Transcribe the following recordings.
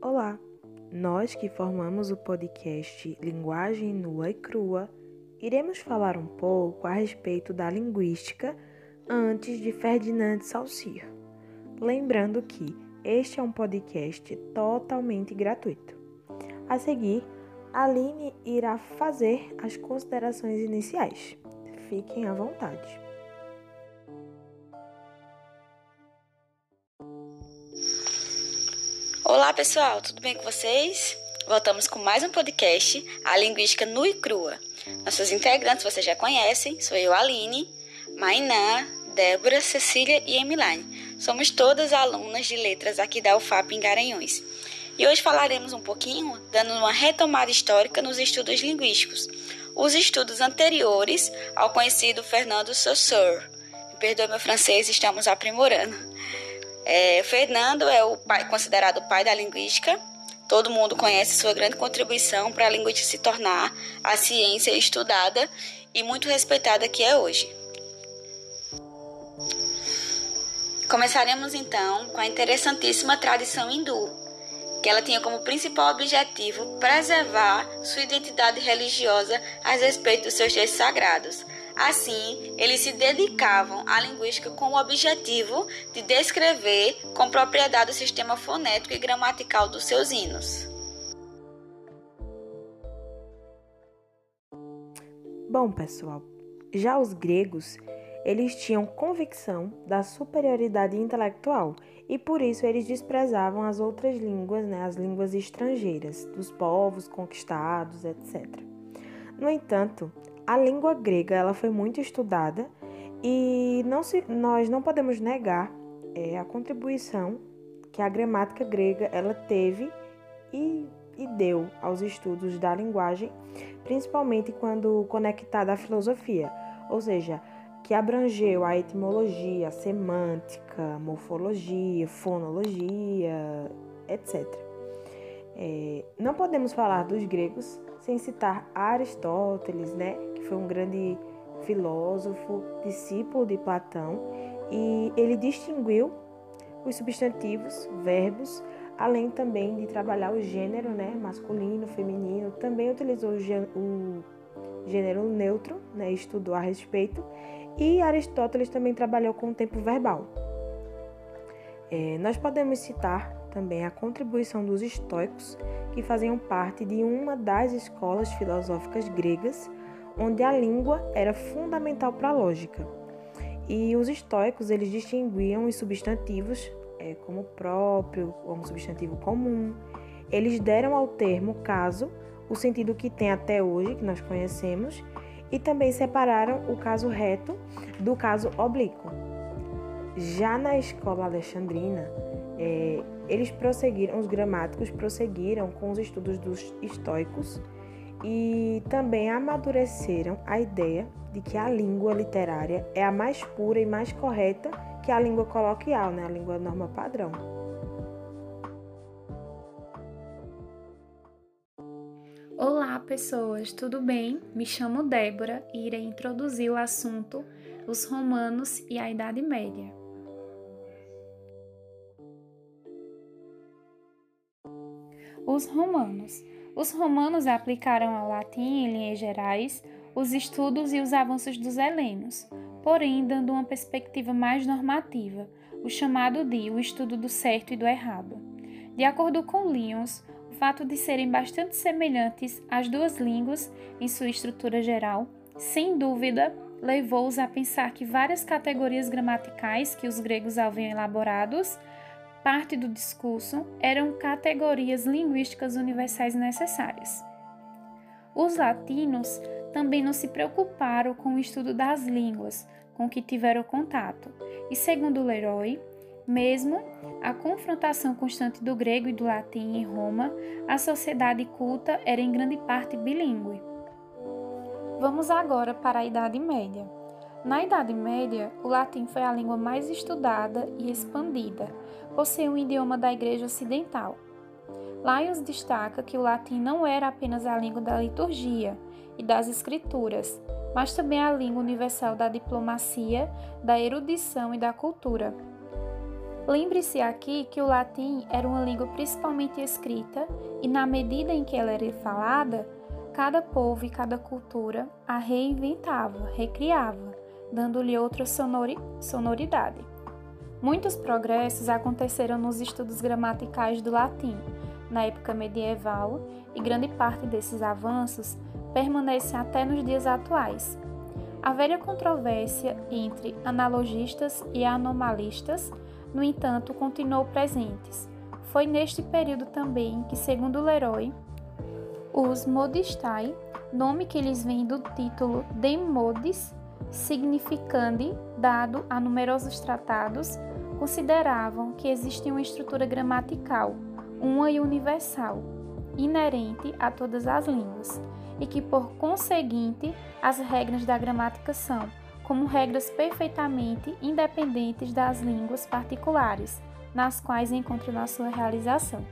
Olá! Nós que formamos o podcast Linguagem Nua e Crua iremos falar um pouco a respeito da linguística antes de Ferdinand Saussure. Lembrando que este é um podcast totalmente gratuito. A seguir, Aline irá fazer as considerações iniciais. Fiquem à vontade. Olá pessoal, tudo bem com vocês? Voltamos com mais um podcast, a Linguística Nua e Crua. Nossas integrantes vocês já conhecem, sou eu, Aline, Mainá, Débora, Cecília e Emiline. Somos todas alunas de letras aqui da UFAP em Garanhuns. E hoje falaremos um pouquinho, dando uma retomada histórica nos estudos linguísticos, os estudos anteriores ao conhecido Fernando Saussure. Me perdoe meu francês, estamos aprimorando. É, Fernando é o pai, considerado o pai da linguística. Todo mundo conhece sua grande contribuição para a linguística se tornar a ciência estudada e muito respeitada que é hoje. Começaremos então com a interessantíssima tradição hindu, que ela tinha como principal objetivo preservar sua identidade religiosa a respeito dos seus textos sagrados, Assim, eles se dedicavam à linguística com o objetivo de descrever com propriedade o sistema fonético e gramatical dos seus hinos. Bom, pessoal, já os gregos, eles tinham convicção da superioridade intelectual e por isso eles desprezavam as outras línguas, né, as línguas estrangeiras, dos povos conquistados, etc. No entanto, a língua grega ela foi muito estudada e não se, nós não podemos negar é, a contribuição que a gramática grega ela teve e, e deu aos estudos da linguagem, principalmente quando conectada à filosofia, ou seja, que abrangeu a etimologia, a semântica, morfologia, fonologia, etc. É, não podemos falar dos gregos sem citar Aristóteles, né, que foi um grande filósofo, discípulo de Platão, e ele distinguiu os substantivos, verbos, além também de trabalhar o gênero, né, masculino, feminino, também utilizou o gênero neutro, né, estudou a respeito, e Aristóteles também trabalhou com o tempo verbal. É, nós podemos citar também a contribuição dos estoicos, que faziam parte de uma das escolas filosóficas gregas, onde a língua era fundamental para a lógica. E os estoicos eles distinguiam os substantivos é, como próprio, como substantivo comum. Eles deram ao termo caso o sentido que tem até hoje, que nós conhecemos, e também separaram o caso reto do caso oblíquo. Já na escola alexandrina, é, eles prosseguiram, os gramáticos prosseguiram com os estudos dos estoicos e também amadureceram a ideia de que a língua literária é a mais pura e mais correta que a língua coloquial, né? a língua norma padrão. Olá, pessoas, tudo bem? Me chamo Débora e irei introduzir o assunto os romanos e a Idade Média. Os romanos. Os romanos aplicaram ao latim, em linhas gerais, os estudos e os avanços dos helenos, porém dando uma perspectiva mais normativa, o chamado de o estudo do certo e do errado. De acordo com Lyons, o fato de serem bastante semelhantes às duas línguas em sua estrutura geral, sem dúvida, levou-os a pensar que várias categorias gramaticais que os gregos haviam elaborados parte do discurso eram categorias linguísticas universais necessárias. Os latinos também não se preocuparam com o estudo das línguas com que tiveram contato, e segundo Leroy, mesmo a confrontação constante do grego e do latim em Roma, a sociedade culta era em grande parte bilíngue. Vamos agora para a Idade Média. Na Idade Média, o latim foi a língua mais estudada e expandida, por ser um idioma da Igreja Ocidental. Lyons destaca que o latim não era apenas a língua da liturgia e das escrituras, mas também a língua universal da diplomacia, da erudição e da cultura. Lembre-se aqui que o latim era uma língua principalmente escrita e, na medida em que ela era falada, cada povo e cada cultura a reinventava, recriava, dando-lhe outra sonori sonoridade. Muitos progressos aconteceram nos estudos gramaticais do latim na época medieval e grande parte desses avanços permanece até nos dias atuais. A velha controvérsia entre analogistas e anomalistas no entanto, continuou presentes. Foi neste período também que, segundo Leroy, os modistai, nome que lhes vem do título de modis, significando dado a numerosos tratados, consideravam que existe uma estrutura gramatical, uma e universal, inerente a todas as línguas, e que, por conseguinte, as regras da gramática são como regras perfeitamente independentes das línguas particulares, nas quais encontram a sua realização.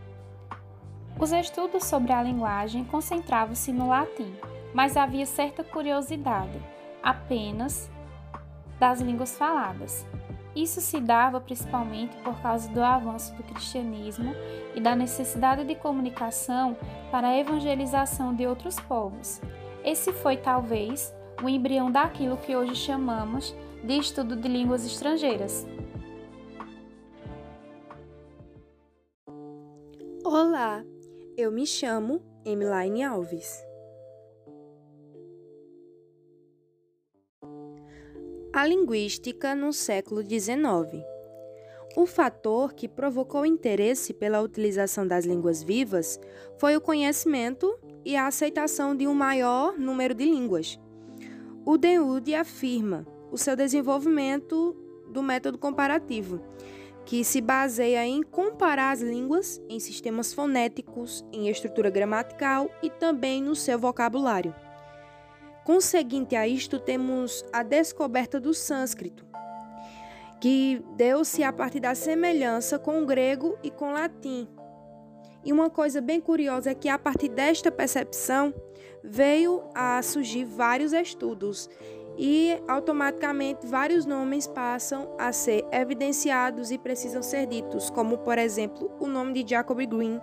Os estudos sobre a linguagem concentravam-se no latim, mas havia certa curiosidade apenas das línguas faladas. Isso se dava principalmente por causa do avanço do cristianismo e da necessidade de comunicação para a evangelização de outros povos. Esse foi, talvez, o embrião daquilo que hoje chamamos de estudo de línguas estrangeiras. Olá, eu me chamo Emiline Alves. A linguística no século XIX. O fator que provocou interesse pela utilização das línguas vivas foi o conhecimento e a aceitação de um maior número de línguas. O Deude afirma o seu desenvolvimento do método comparativo, que se baseia em comparar as línguas em sistemas fonéticos, em estrutura gramatical e também no seu vocabulário. Conseguinte a isto, temos a descoberta do sânscrito, que deu-se a partir da semelhança com o grego e com o latim. E uma coisa bem curiosa é que a partir desta percepção, veio a surgir vários estudos e automaticamente vários nomes passam a ser evidenciados e precisam ser ditos, como por exemplo o nome de Jacob Green,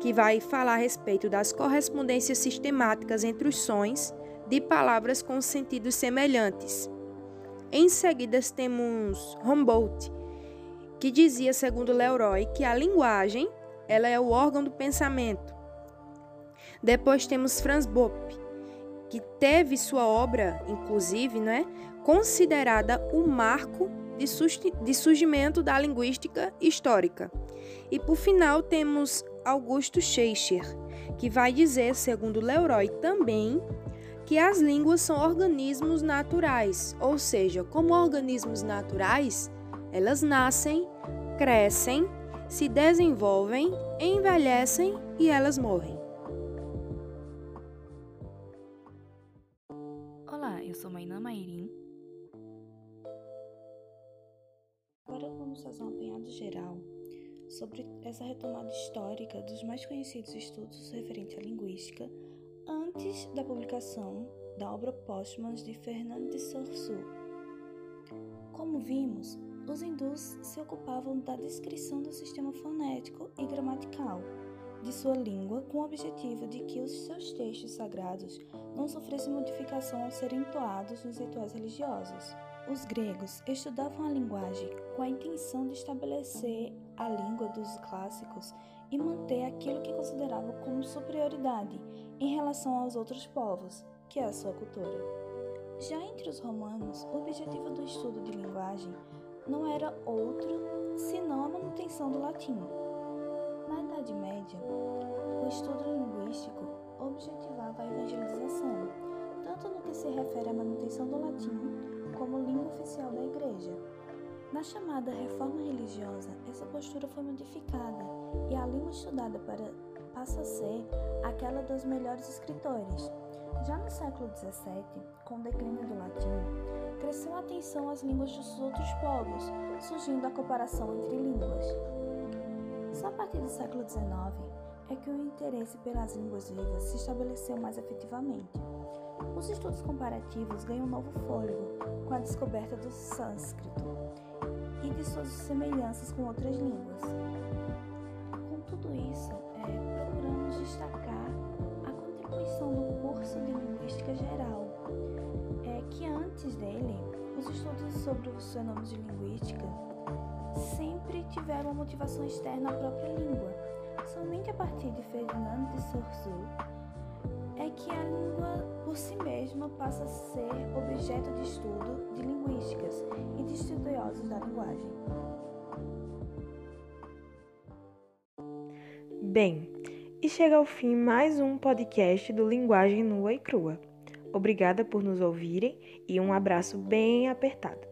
que vai falar a respeito das correspondências sistemáticas entre os sons de palavras com sentidos semelhantes. Em seguida temos Humboldt, que dizia, segundo Leroy, que a linguagem ela é o órgão do pensamento depois temos Franz Bopp, que teve sua obra, inclusive, né, considerada o marco de surgimento da linguística histórica. E por final temos Augusto Schleicher, que vai dizer, segundo Leroy também, que as línguas são organismos naturais, ou seja, como organismos naturais, elas nascem, crescem, se desenvolvem, envelhecem e elas morrem. eu sou Mainã Mairim. Agora vamos fazer um apanhado geral sobre essa retomada histórica dos mais conhecidos estudos referentes à linguística antes da publicação da obra póstuma de Fernand de Saussure. Como vimos, os hindus se ocupavam da descrição do sistema fonético e gramatical de sua língua com o objetivo de que os seus textos sagrados não sofressem modificação ao serem entoados nos rituais religiosos. Os gregos estudavam a linguagem com a intenção de estabelecer a língua dos clássicos e manter aquilo que consideravam como superioridade em relação aos outros povos, que é a sua cultura. Já entre os romanos, o objetivo do estudo de linguagem não era outro senão a manutenção do latim, na Idade Média, o estudo linguístico objetivava a evangelização, tanto no que se refere à manutenção do latim como língua oficial da Igreja. Na chamada Reforma Religiosa, essa postura foi modificada e a língua estudada para, passa a ser aquela dos melhores escritores. Já no século XVII, com o declínio do latim, cresceu a atenção às línguas dos outros povos, surgindo a comparação entre línguas. Só a partir do século XIX é que o interesse pelas línguas vivas se estabeleceu mais efetivamente. Os estudos comparativos ganham um novo fôlego com a descoberta do sânscrito e de suas semelhanças com outras línguas. Tudo isso, é, procuramos destacar a contribuição do curso de Linguística Geral, é, que antes dele, os estudos sobre os fenômenos de linguística sempre tiveram uma motivação externa à própria língua. Somente a partir de Ferdinand de Saussure é que a língua por si mesma passa a ser objeto de estudo de linguísticas e de estudiosos da linguagem. Bem, e chega ao fim mais um podcast do Linguagem Nua e Crua. Obrigada por nos ouvirem e um abraço bem apertado.